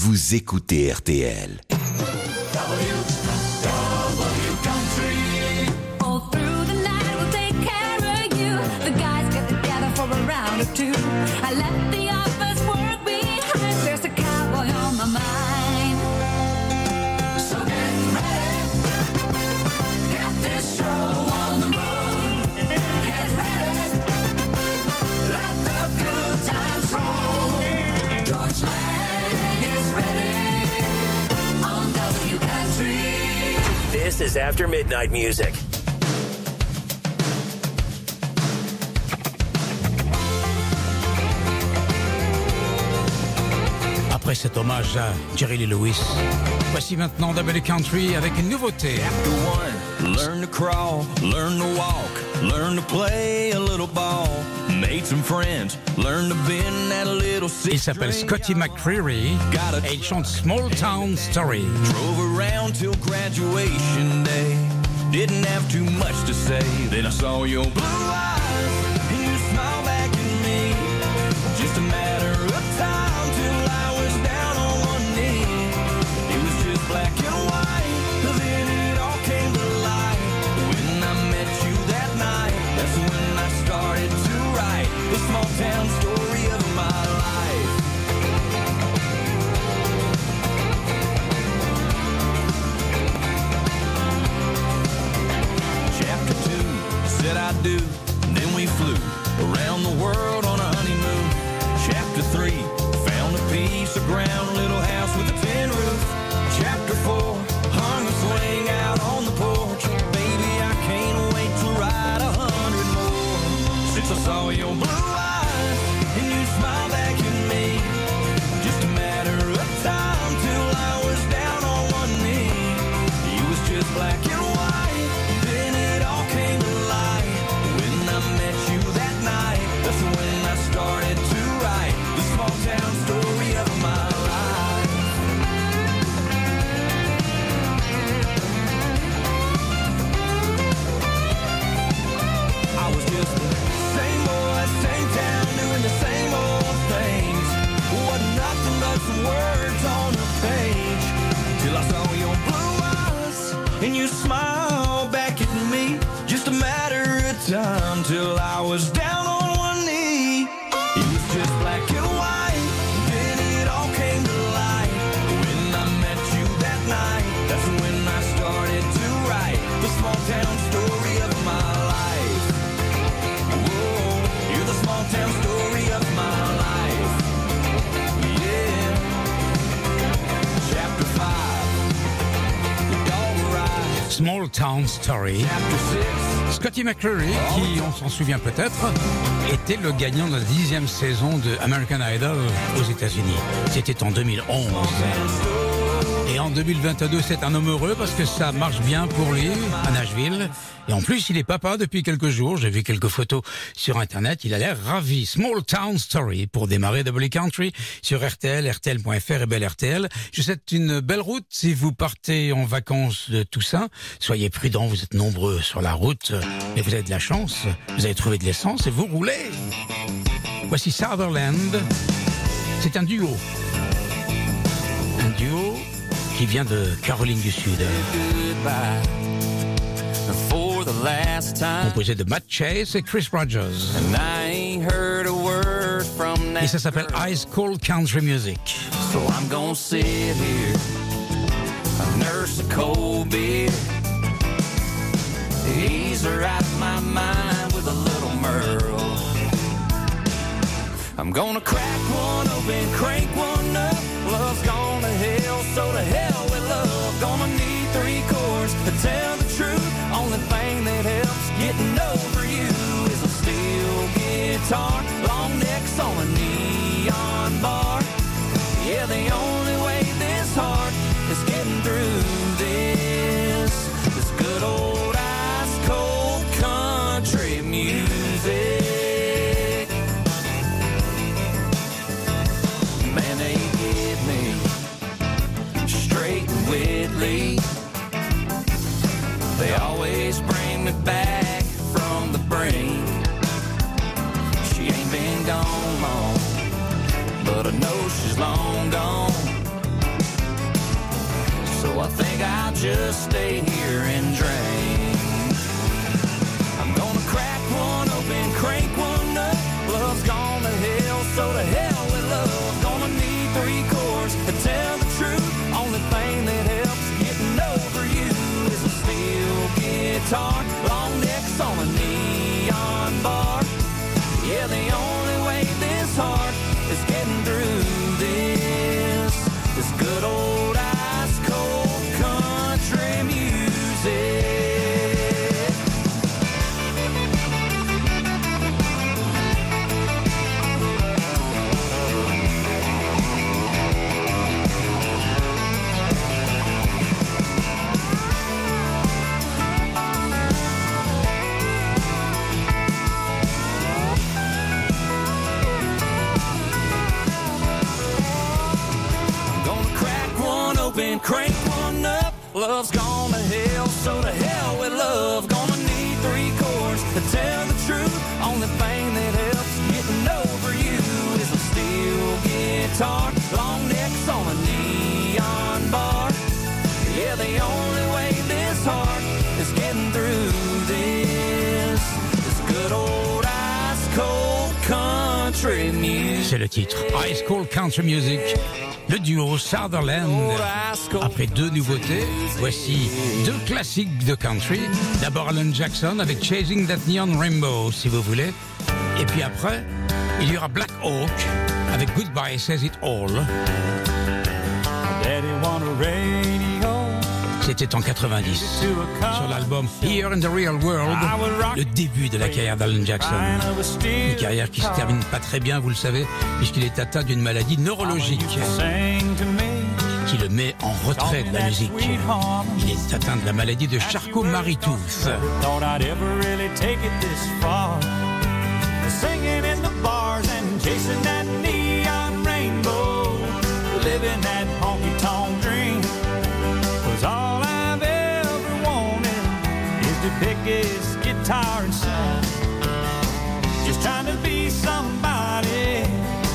vous écoutez RTL. This is After Midnight Music. Après cet hommage à Jerry Lee Lewis, voici maintenant Double Country avec une nouveauté. Chapter one, learn to crawl, learn to walk, learn to play a little ball. Made some friends, learn to bend that little Il s'appelle Scotty McCreery et il chante Small Town Story. Drove around till graduation day. Didn't have too much to say. Then I saw your blue do. You smiled Town Story. Scotty McCreery, qui, on s'en souvient peut-être, était le gagnant de la dixième saison de American Idol aux États-Unis. C'était en 2011. En 2022, c'est un homme heureux parce que ça marche bien pour lui à Nashville. Et en plus, il est papa depuis quelques jours. J'ai vu quelques photos sur Internet. Il a l'air ravi. Small Town Story pour démarrer Double Country sur RTL, RTL.fr et Belle RTL. Je vous souhaite une belle route si vous partez en vacances de Toussaint. Soyez prudents, vous êtes nombreux sur la route. Mais vous avez de la chance. Vous avez trouvé de l'essence et vous roulez. Voici Sutherland. C'est un duo. Un duo qui vient de Caroline du Sud. Composé de Matt Chase et Chris Rogers. And I ain't heard a word from that Et ça s'appelle. High School Country Music. So I'm gonna sit here, I nurse a cold beer, ease her out my mind with a little Merle. I'm gonna crack one open, crank one. Love's gone to hell, so to hell with love. Gonna need three chords to tell the truth. Only thing that helps getting over you is a steel guitar, long necks on a neon long gone. So I think I'll just stay here and C'est le titre. High School Country Music. Le duo Sutherland. Après deux nouveautés, voici deux classiques de country. D'abord Alan Jackson avec Chasing That Neon Rainbow, si vous voulez. Et puis après, il y aura Black Hawk avec Goodbye Says It All. C'était en 90. Sur l'album Here in the Real World, le début de la carrière d'Alan Jackson. Une carrière qui se termine pas très bien, vous le savez, puisqu'il est atteint d'une maladie neurologique qui le met en retrait de la musique. Il est atteint de la maladie de Charcot-Marie-Tooth. In the bars and chasing that his guitar and sing. Just trying to be somebody.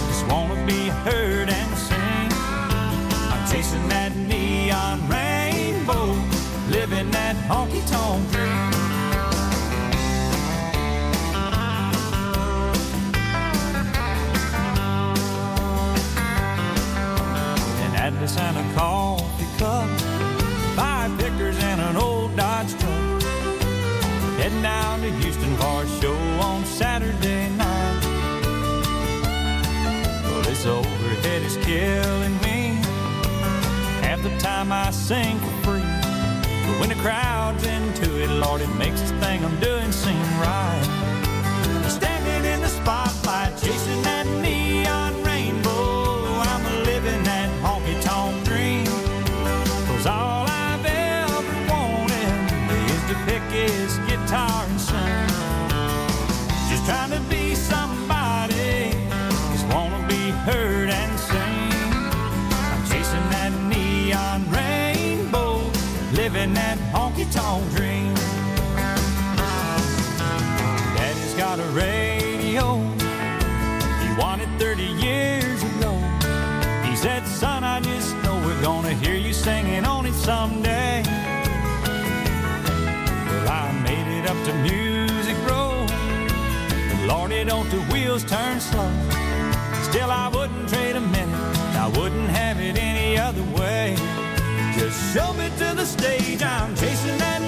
Just wanna be heard and seen. I'm chasing that neon rainbow, living that honky tonk dream. Atlas and a coffee cup, five pickers and an old Dodge. Heading down to Houston for a show on Saturday night. Well, this overhead is killing me. Half the time I sing for free. But when the crowd's into it, Lord, it makes this thing I'm doing seem right. Standing in the spotlight, chasing that neon said, Son, I just know we're gonna hear you singing on it someday. Well, I made it up to Music Row. Lordy, don't the wheels turn slow. Still, I wouldn't trade a minute. I wouldn't have it any other way. Just show me to the stage. I'm chasing that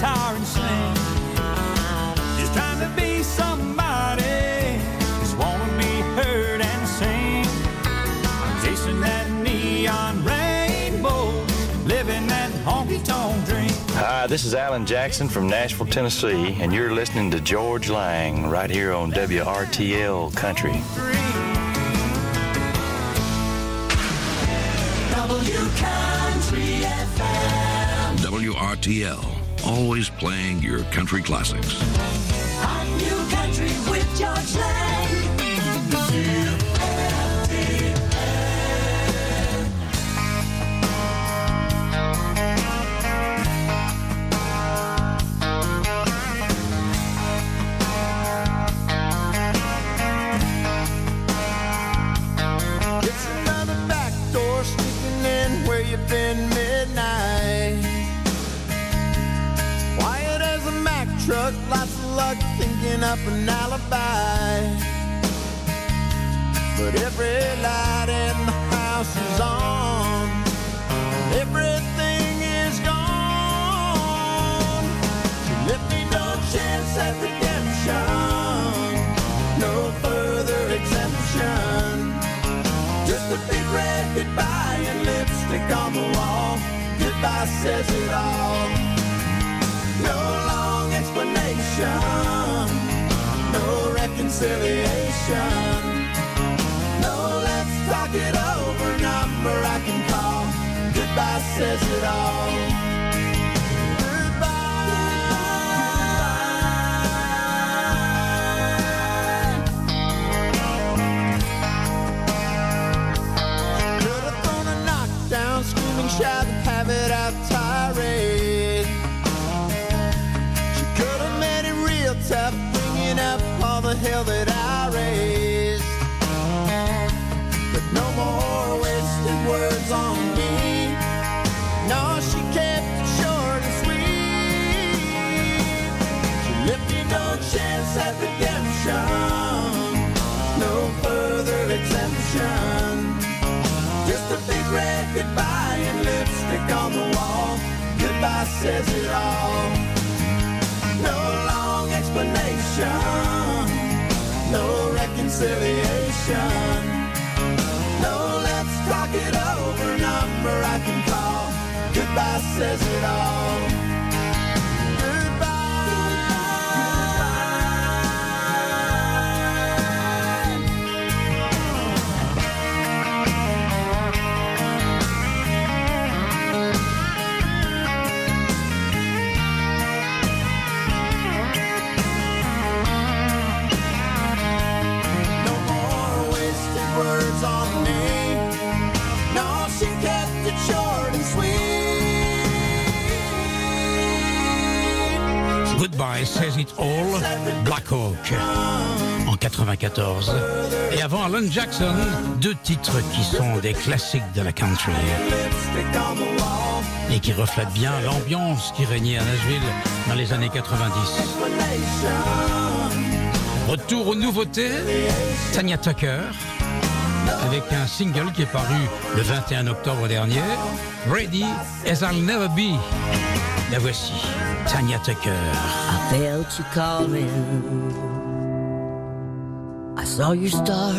guitar and sing. Just trying to be somebody. Just wanna be heard and sing. I'm chasing that neon rainbow. Living that honky tonk dream. Hi, this is Alan Jackson from Nashville, Tennessee, and you're listening to Georges Lang right here on WRTL Country. WRTL, always playing your country classics. Thinking up an alibi. But every light in the house is on. Everything is gone. She left me no chance at redemption. No further exemption. Just a big red goodbye and lipstick on the wall. Goodbye says it all. No long explanation. No reconciliation. No, let's talk it over. Number I can call. Goodbye says it all. No further exemption. Just a big red goodbye and lipstick on the wall. Goodbye says it all. No long explanation. No reconciliation. No, let's talk it over. Number I can call. Goodbye says it all. It Black Hawk en 94. Et avant Alan Jackson, deux titres qui sont des classiques de la country et qui reflètent bien l'ambiance qui régnait à Nashville dans les années 90. Explanation. Retour aux nouveautés, Tanya Tucker, avec un single qui est paru le 21 octobre dernier, Ready as I'll Never Be. La voici, Tanya Tucker. I felt you calling. I saw your star.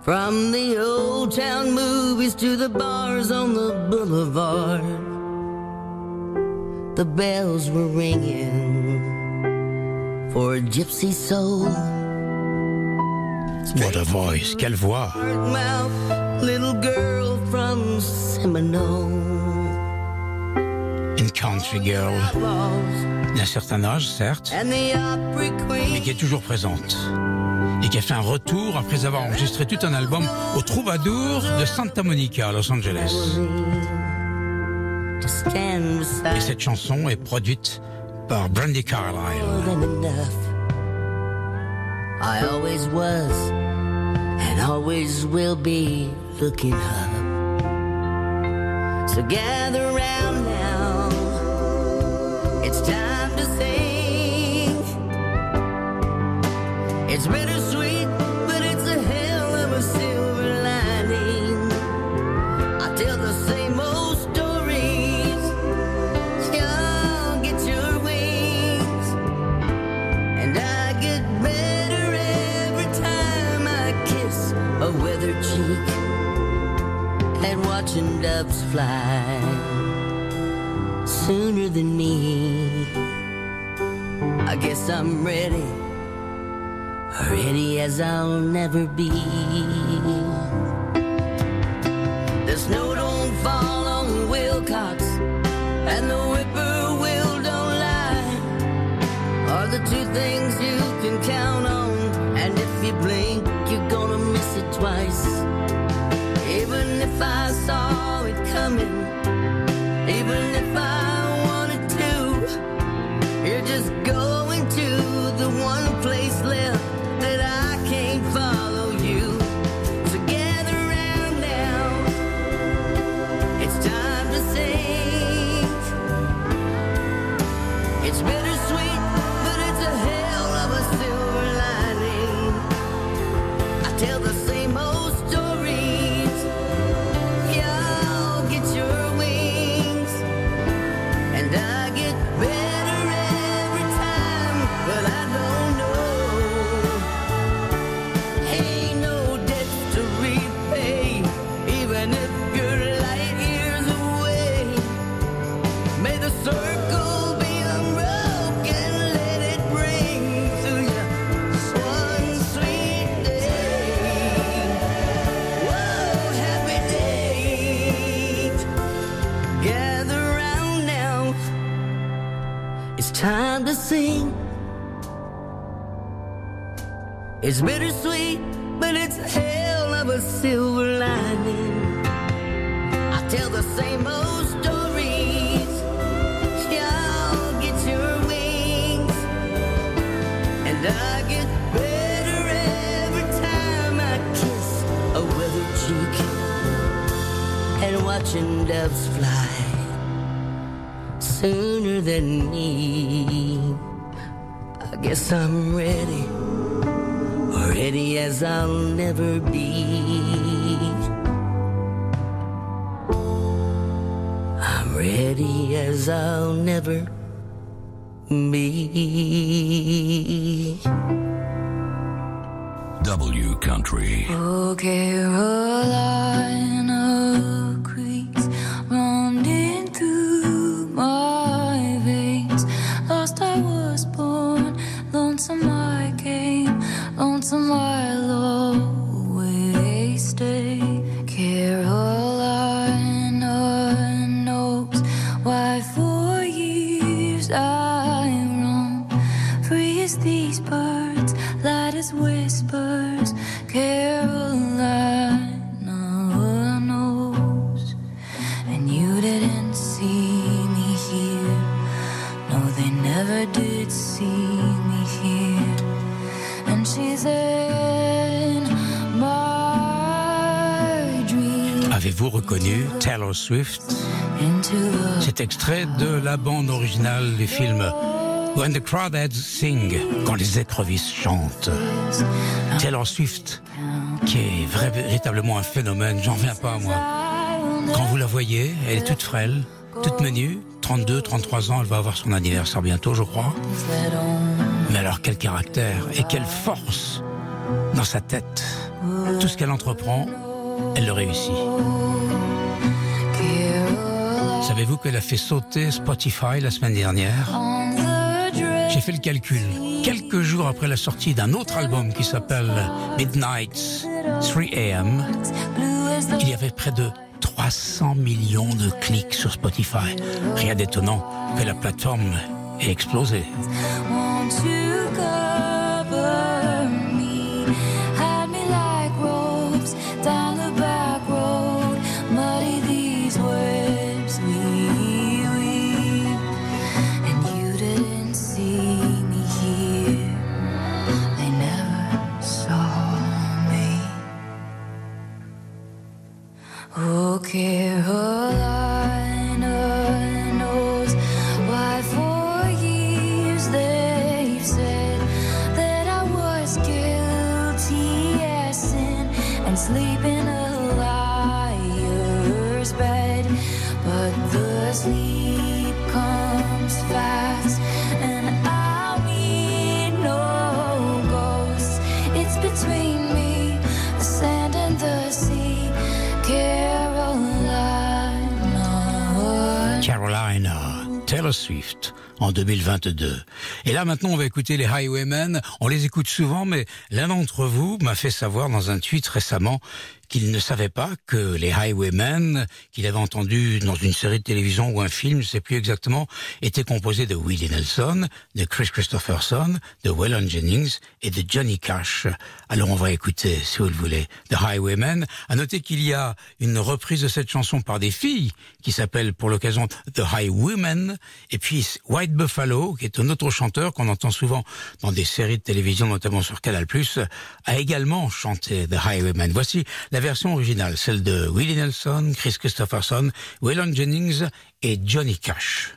From the old town movies to the bars on the boulevard. The bells were ringing for a gypsy soul. What a voice, quelle voix Mouth, little girl from Seminole. Une country girl d'un certain âge, certes, mais qui est toujours présente. Et qui a fait un retour après avoir enregistré tout un album au Troubadour de Santa Monica à Los Angeles. Et cette chanson est produite par Brandy up. So gather now. It's time to sing. It's bittersweet, but it's a hell of a silver lining. I tell the same old stories. Y'all get your wings. And I get better every time I kiss a weathered cheek and watching doves fly sooner than me. I guess I'm ready, ready as I'll never be. The snow don't fall on Wilcox, and the whippoorwill don't lie. Are the two things you can count on, and if you blink, you're gonna miss it twice. It's bittersweet, but it's a hell of a silver lining. I tell the same old stories. Y'all get your wings, and I get better every time I kiss a weathered cheek and watching doves fly sooner than me. I guess I'm never dream. Avez-vous reconnu Taylor Swift Cet extrait de la bande originale du film When the Crawdads Sing, quand les écrevisses chantent. Taylor Swift, qui est véritablement un phénomène, j'en reviens pas moi. Quand vous la voyez, elle est toute frêle, toute menue, 32, 33 ans, elle va avoir son anniversaire bientôt, je crois. Mais alors quel caractère et quelle force dans sa tête. Tout ce qu'elle entreprend, elle le réussit. Savez-vous qu'elle a fait sauter Spotify la semaine dernière? J'ai fait le calcul. Quelques jours après la sortie d'un autre album qui s'appelle Midnight 3 AM, il y avait près de 300 millions de clics sur Spotify. Rien d'étonnant que la plateforme ait explosé. Taylor Swift, en 2022. Et là, maintenant, on va écouter les Highwaymen. On les écoute souvent, mais l'un d'entre vous m'a fait savoir dans un tweet récemment qu'il ne savait pas que les Highwaymen, qu'il avait entendu dans une série de télévision ou un film, je sais plus exactement, étaient composés de Willie Nelson, de Chris Christopherson, de Waylon Jennings et de Johnny Cash. Alors on va écouter, si vous le voulez, The Highwaymen. À noter qu'il y a une reprise de cette chanson par des filles qui s'appelle pour l'occasion The Highwaymen, et puis White Buffalo, qui est un autre chanteur qu'on entend souvent dans des séries de télévision, notamment sur Canal+, a également chanté The Highwaymen. Voici version originale, celle de Willie Nelson, Chris Christopherson, Waylon Jennings et Johnny Cash.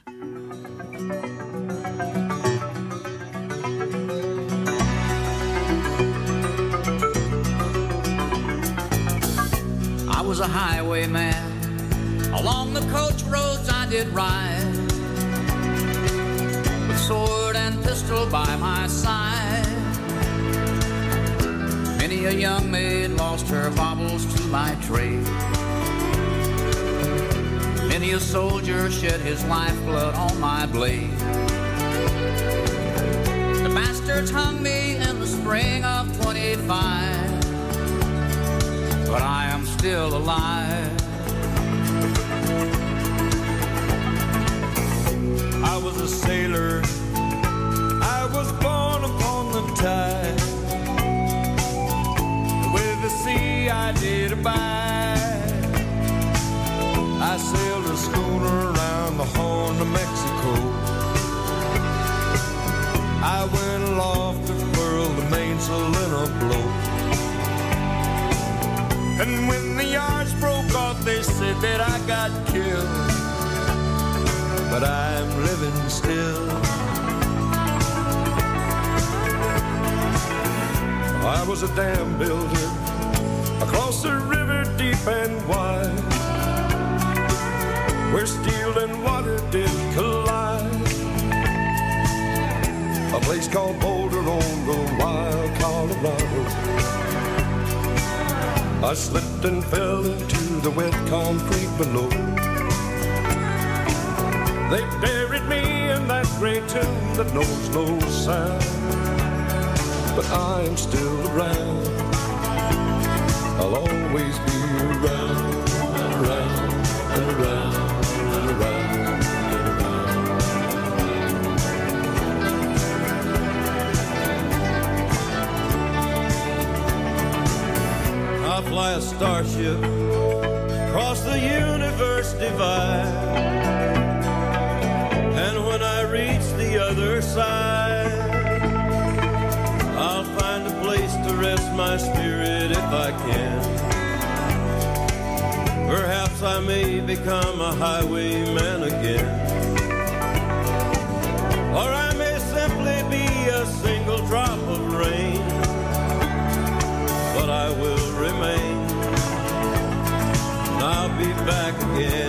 I was a highwayman. Along the coach roads I did ride. With sword and pistol by my side. Many a young maid lost her baubles to my trade. Many a soldier shed his lifeblood on my blade. The bastards hung me in the spring of 25, but I am still alive. Got killed but I'm living still. I was a dam builder across the river deep and wide, where steel and water did collide. A place called Boulder on the wild Colorado. I slipped and fell into the wet concrete below. They buried me in that great tomb that knows no sound. But I'm still around. I'll always be a starship across the universe divide. And when I reach the other side, I'll find a place to rest my spirit if I can. Perhaps I may become a highwayman again. Or I may back again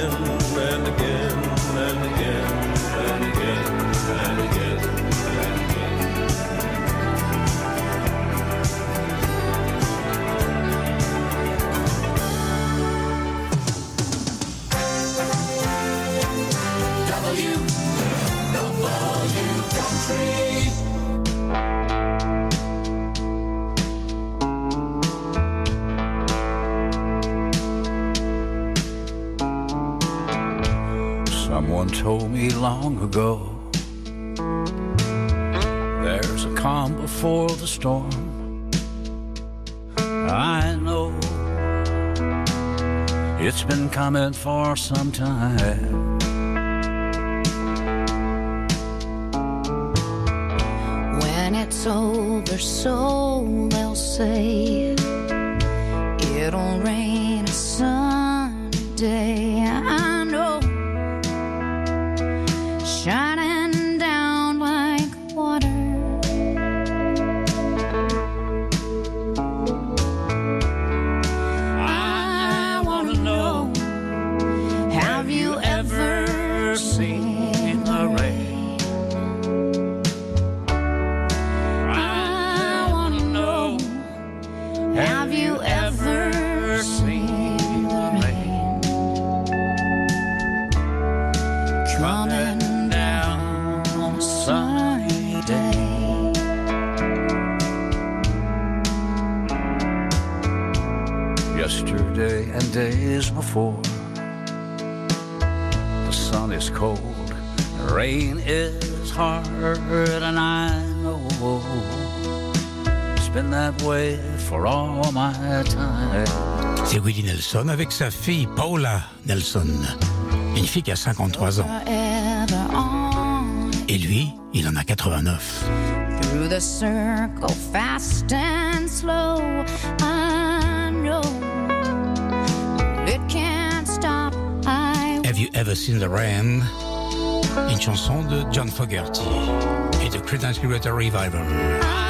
told me long ago there's a calm before the storm. I know it's been coming for some time. When it's over, so they'll say Yesterday and days before, the sun is cold, rain is I know it's been that way for all my time. C'est Willie Nelson avec sa fille Paula Nelson. Une fille qui a 53 ans. Lui, il en a 89. through the circle, fast and slow. I know it can't stop. I Have You Ever Seen the Rain Une chanson de John Fogerty et de Creedence Clearwater Revival. I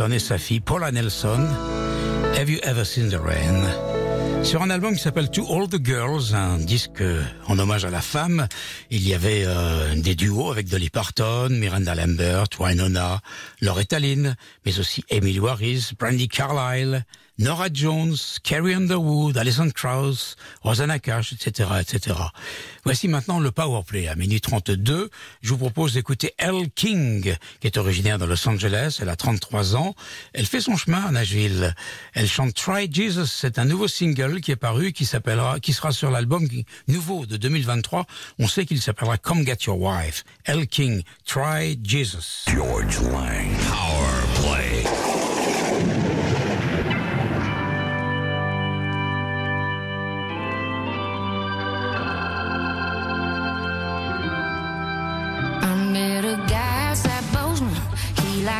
Et sa fille Paula Nelson. Have you ever seen the rain? Sur un album qui s'appelle To All the Girls, un disque en hommage à la femme, il y avait euh, des duos avec Dolly Parton, Miranda Lambert, Wynonna, Loretta Lynn, mais aussi Emily Warris, Brandy Carlile, Nora Jones, Carrie Underwood, Alison Krauss, Rosanna Cash, etc., etc. Voici maintenant le Powerplay. À minuit 32, je vous propose d'écouter Elle King, qui est originaire de Los Angeles. Elle a 33 ans. Elle fait son chemin à Nashville. Elle chante Try Jesus. C'est un nouveau single qui est paru, qui s'appellera, qui sera sur l'album nouveau de 2023. On sait qu'il s'appellera Come Get Your Wife. Elle King, Try Jesus. George Lang. Power Play.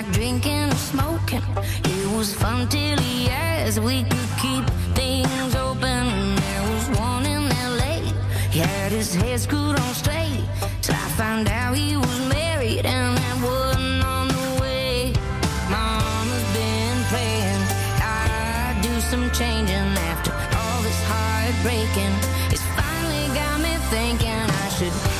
He drinking and smoking. It was fun till he asked we could keep things open. There was one in LA. He had his head screwed on straight. Till I found out he was married and that wasn't on the way. Mama's been praying I do some changing after all this heartbreaking. It's finally got me thinking I should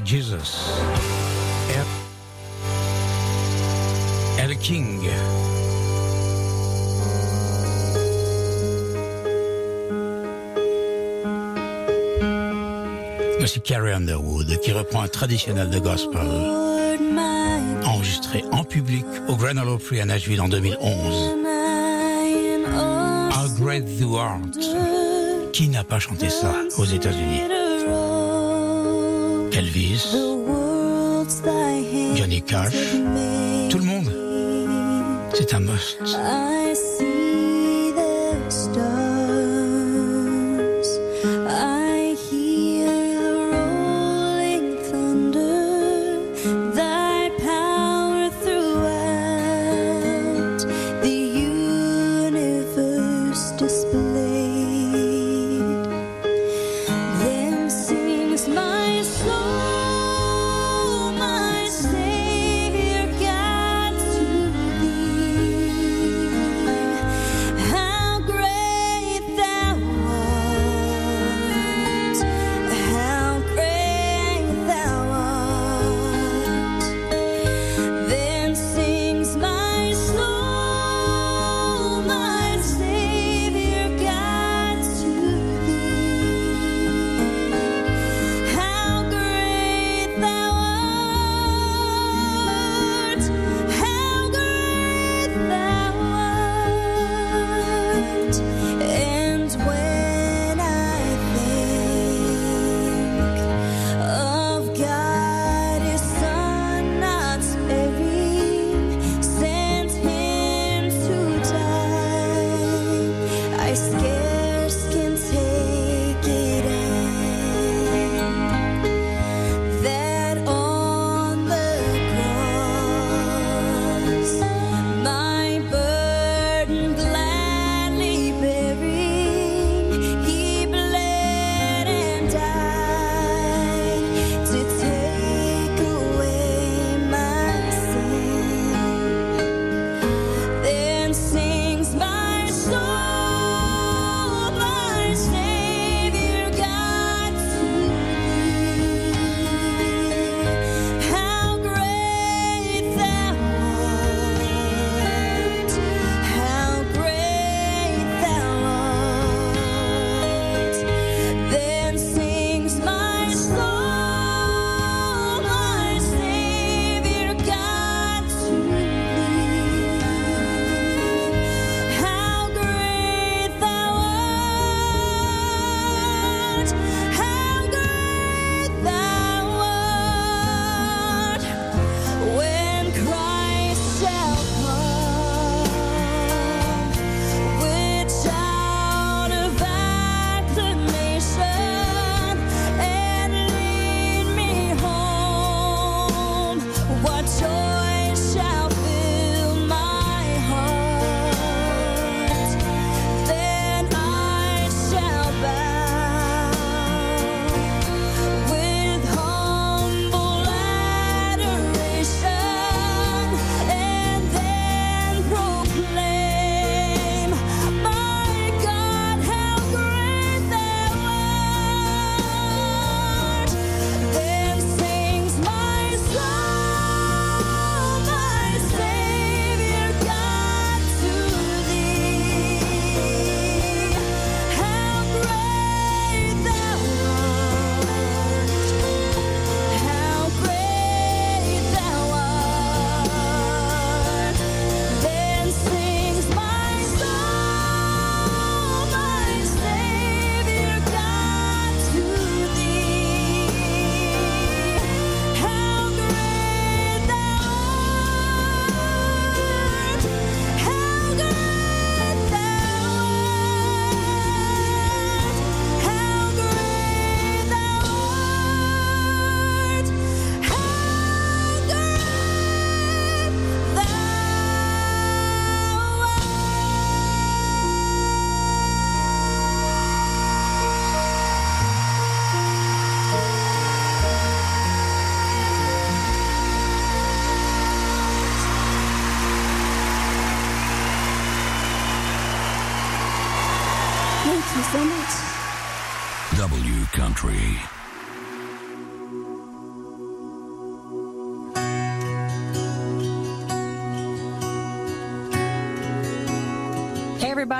Try Jesus. Elle King. Voici Carrie Underwood qui reprend un traditionnel de gospel enregistré en public au Grand Ole Opry à Nashville en 2011. How Great Thou Art. Qui n'a pas chanté ça aux États-Unis? Elvis, Johnny Cash, tout le monde. C'est un must.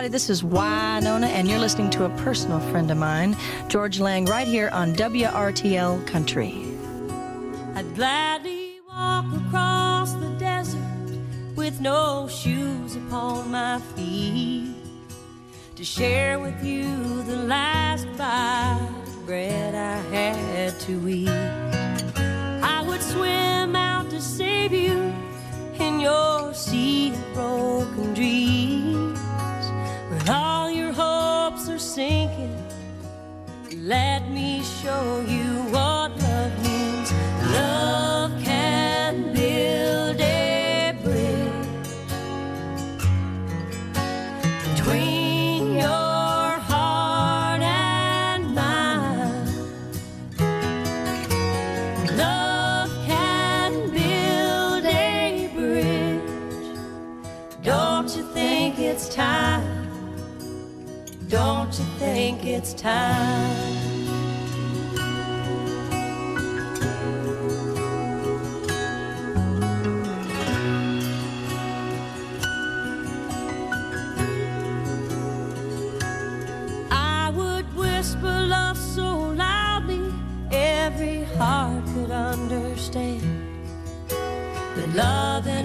everybody. This is Wynonna, and you're listening to a personal friend of mine, Georges Lang, right here on WRTL Country. I'd gladly walk across the desert with no shoes upon my feet to share with you the last bite of bread I had to eat. I would swim out to save you in your sea show you what love means. Love can build a bridge between your heart and mine. Love can build a bridge. Don't you think it's time? Don't you think it's time?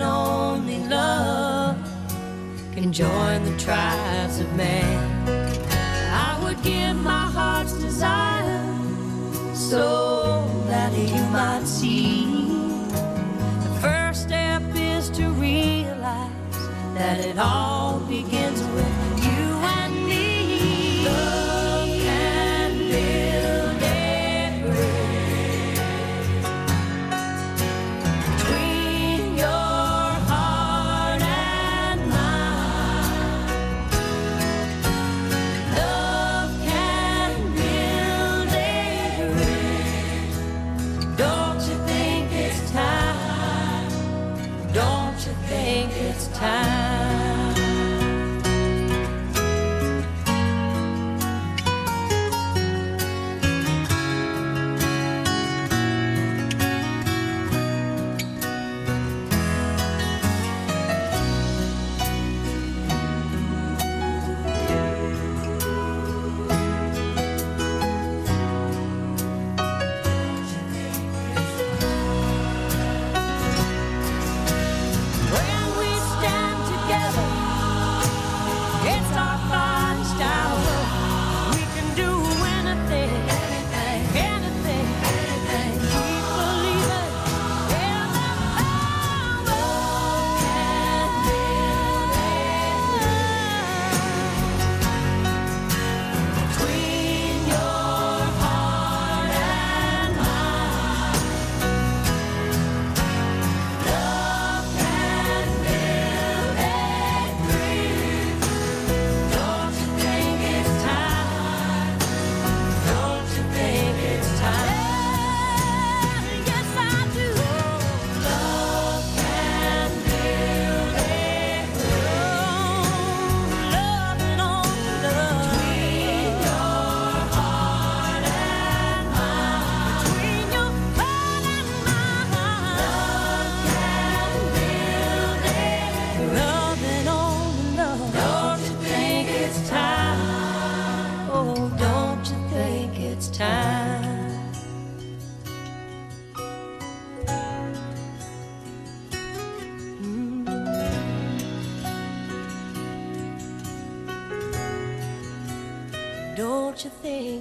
only love can join the tribes of man. I would give my heart's desire so that you might see. The first step is to realize that it all begins.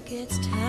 gets tired.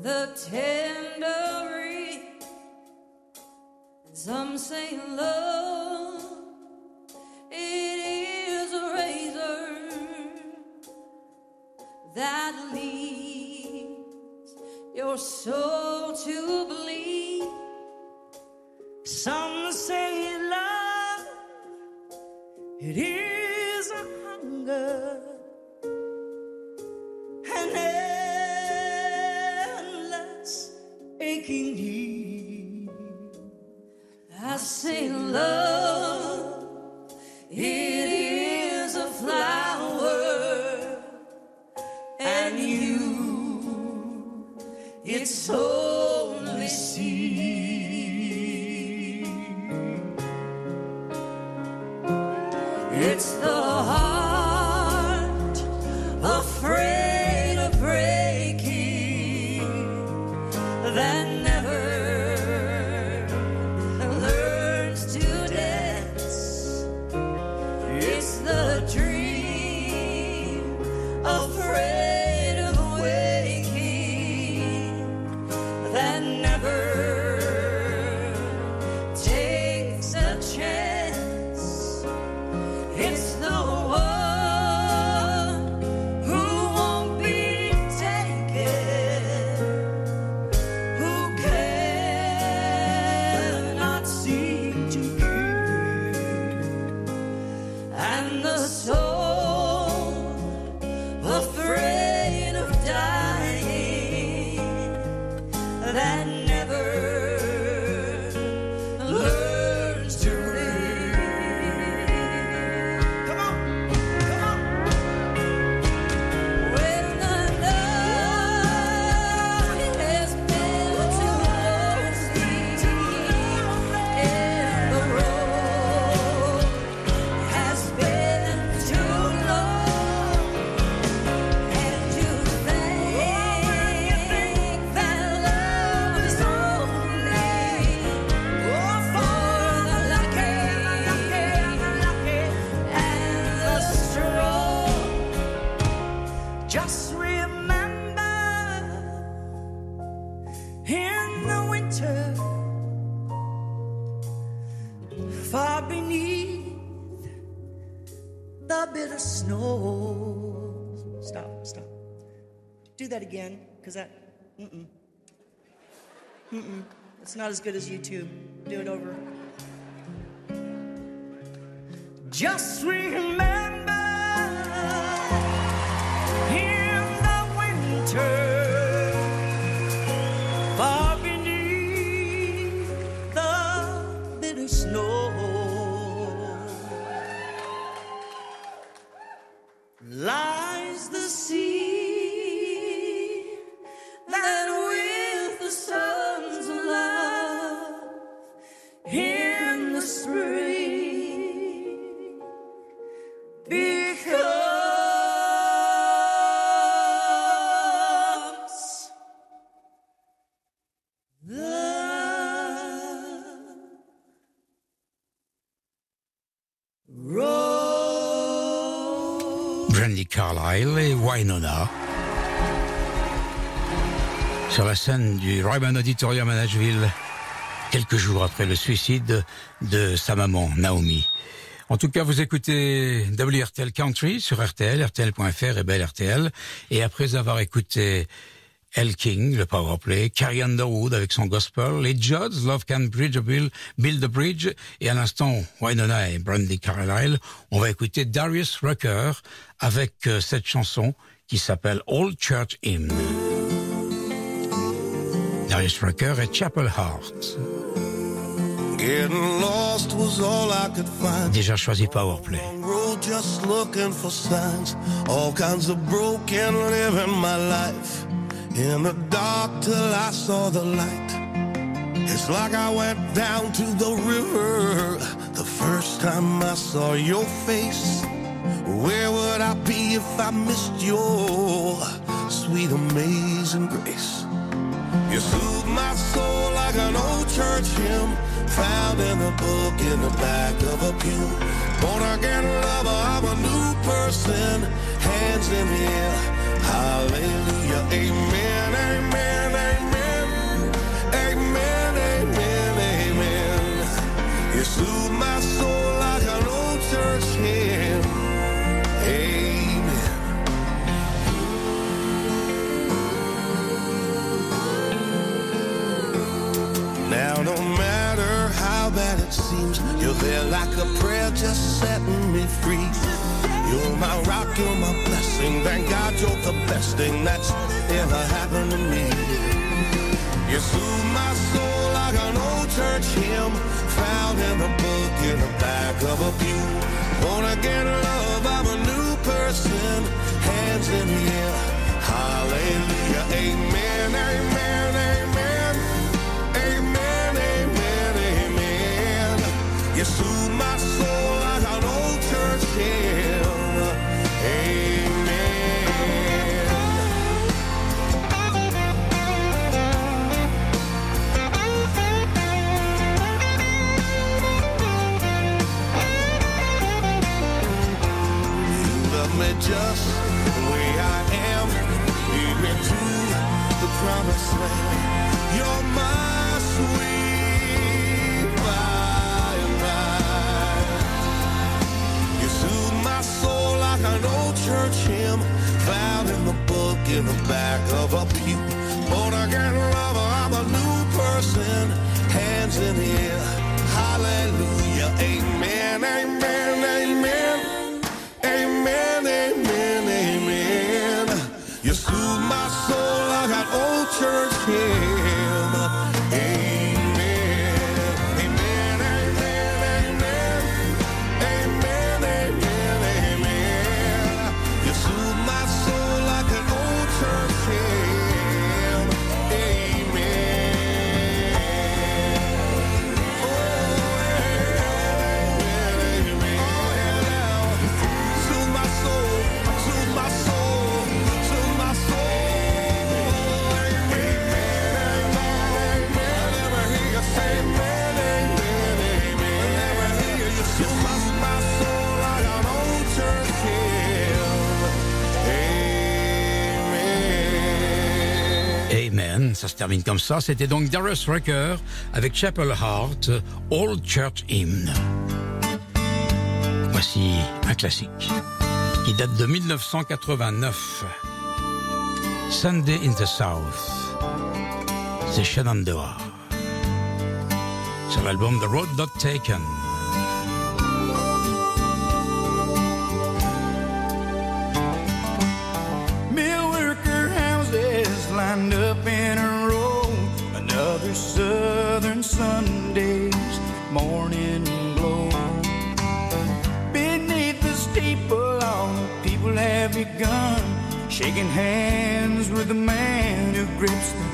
the tender reed. Some say love, it is a razor that leads your soul to bleed. Some say love, it is a hunger say love, it is a flower, and you, it's only It's not as good as YouTube. Do it over. Just remember Brandy Carlyle et Wynonna. Sur la scène du Ryman Auditorium à Nashville, quelques jours après le suicide de sa maman, Naomi. En tout cas, vous écoutez WRTL Country sur RTL, RTL.fr et Belle RTL. Et après avoir écouté El King, le powerplay, Carrie Underwood avec son gospel, les Judds, Love Can Bridge a Bill, Build a Bridge, et à l'instant, Wynonna et Brandy Carlyle, on va écouter Darius Rucker avec euh, cette chanson qui s'appelle Old Church Hymn. Darius Rucker et Chapel Heart. Getting lost was all I could find. Déjà choisi Powerplay. Road just looking for signs. All kinds of broken living my life. In the dark till I saw the light. It's like I went down to the river. The first time I saw your face. Where would I be if I missed your sweet, amazing grace? You soothe my soul like an old church hymn found in a book in the back of a pew. Born again lover, I'm a new person. Hands in the air, Hallelujah, amen, amen, amen, amen, amen, amen. You my soul like an old church hymn. Amen. Now, no matter how bad it seems, you're there like a prayer just setting me free. You're my rock, you're my blessing. Thank God you're the best thing that's ever happened to me. You soothe my soul like an old church hymn found in a book in the back of a pew. Born again love, I'm a new person. Hands in the air. Hallelujah. Amen, amen, amen. Hallelujah. Amen. Amen. Amen. Amen, amen, amen. Church hymn. Ça se termine comme ça. C'était donc Darius Rucker avec Chapel Heart, Old Church Hymn. Voici un classique qui date de 1989. Sunday in the South. C'est Shenandoah. Sur l'album The Road Not Taken. Sunday's morning glow. Beneath the steeple, all the people have begun shaking hands with the man who grips the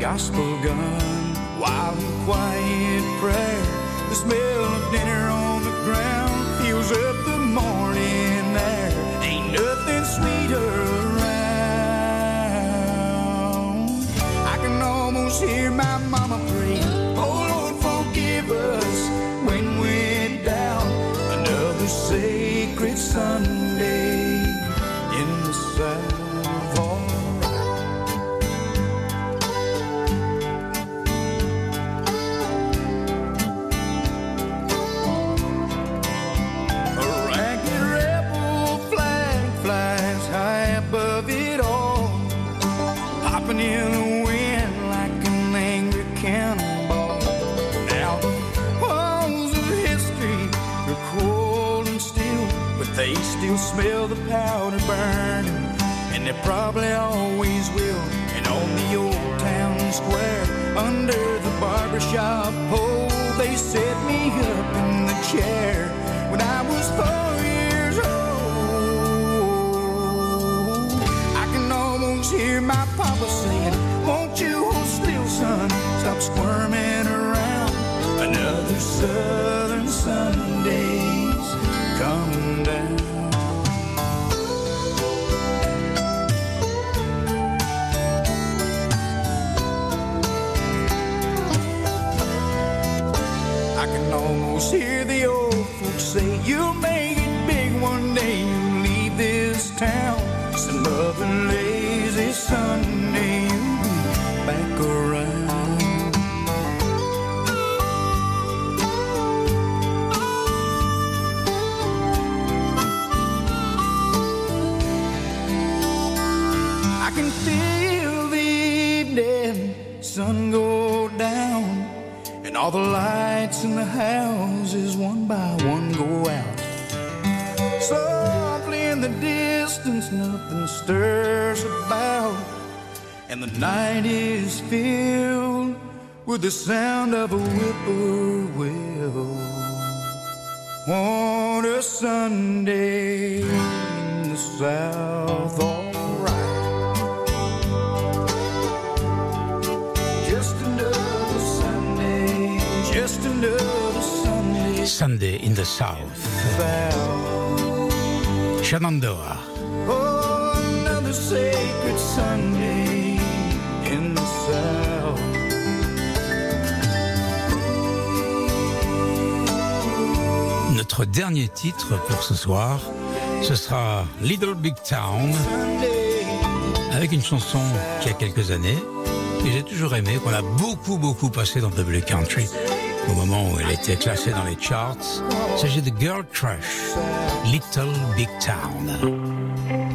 gospel gun. While in quiet prayer, the smell of dinner on the ground fills up the morning air. Ain't nothing sweeter around. I can almost hear my mama pray. Stirs about, and the night is filled with the sound of a whippoorwill. On a Sunday in the South, alright. Just another Sunday, just another Sunday. Sunday in the South. Shenandoah. Sacred Sunday. Notre dernier titre pour ce soir, ce sera Little Big Town, avec une chanson qui a quelques années, que j'ai toujours aimé, qu'on a beaucoup beaucoup passé dans W Country, au moment où elle était classée dans les charts. Il s'agit de Girl Crush, Little Big Town.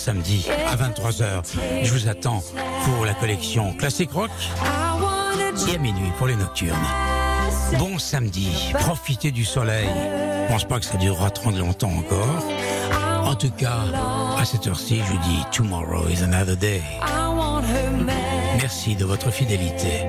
Samedi, à 23h, je vous attends pour la collection Classic Rock et à minuit pour les nocturnes. Bon samedi, profitez du soleil. Je pense pas que ça durera trop longtemps encore. En tout cas, à cette heure-ci, je vous dis Tomorrow is another day. Merci de votre fidélité.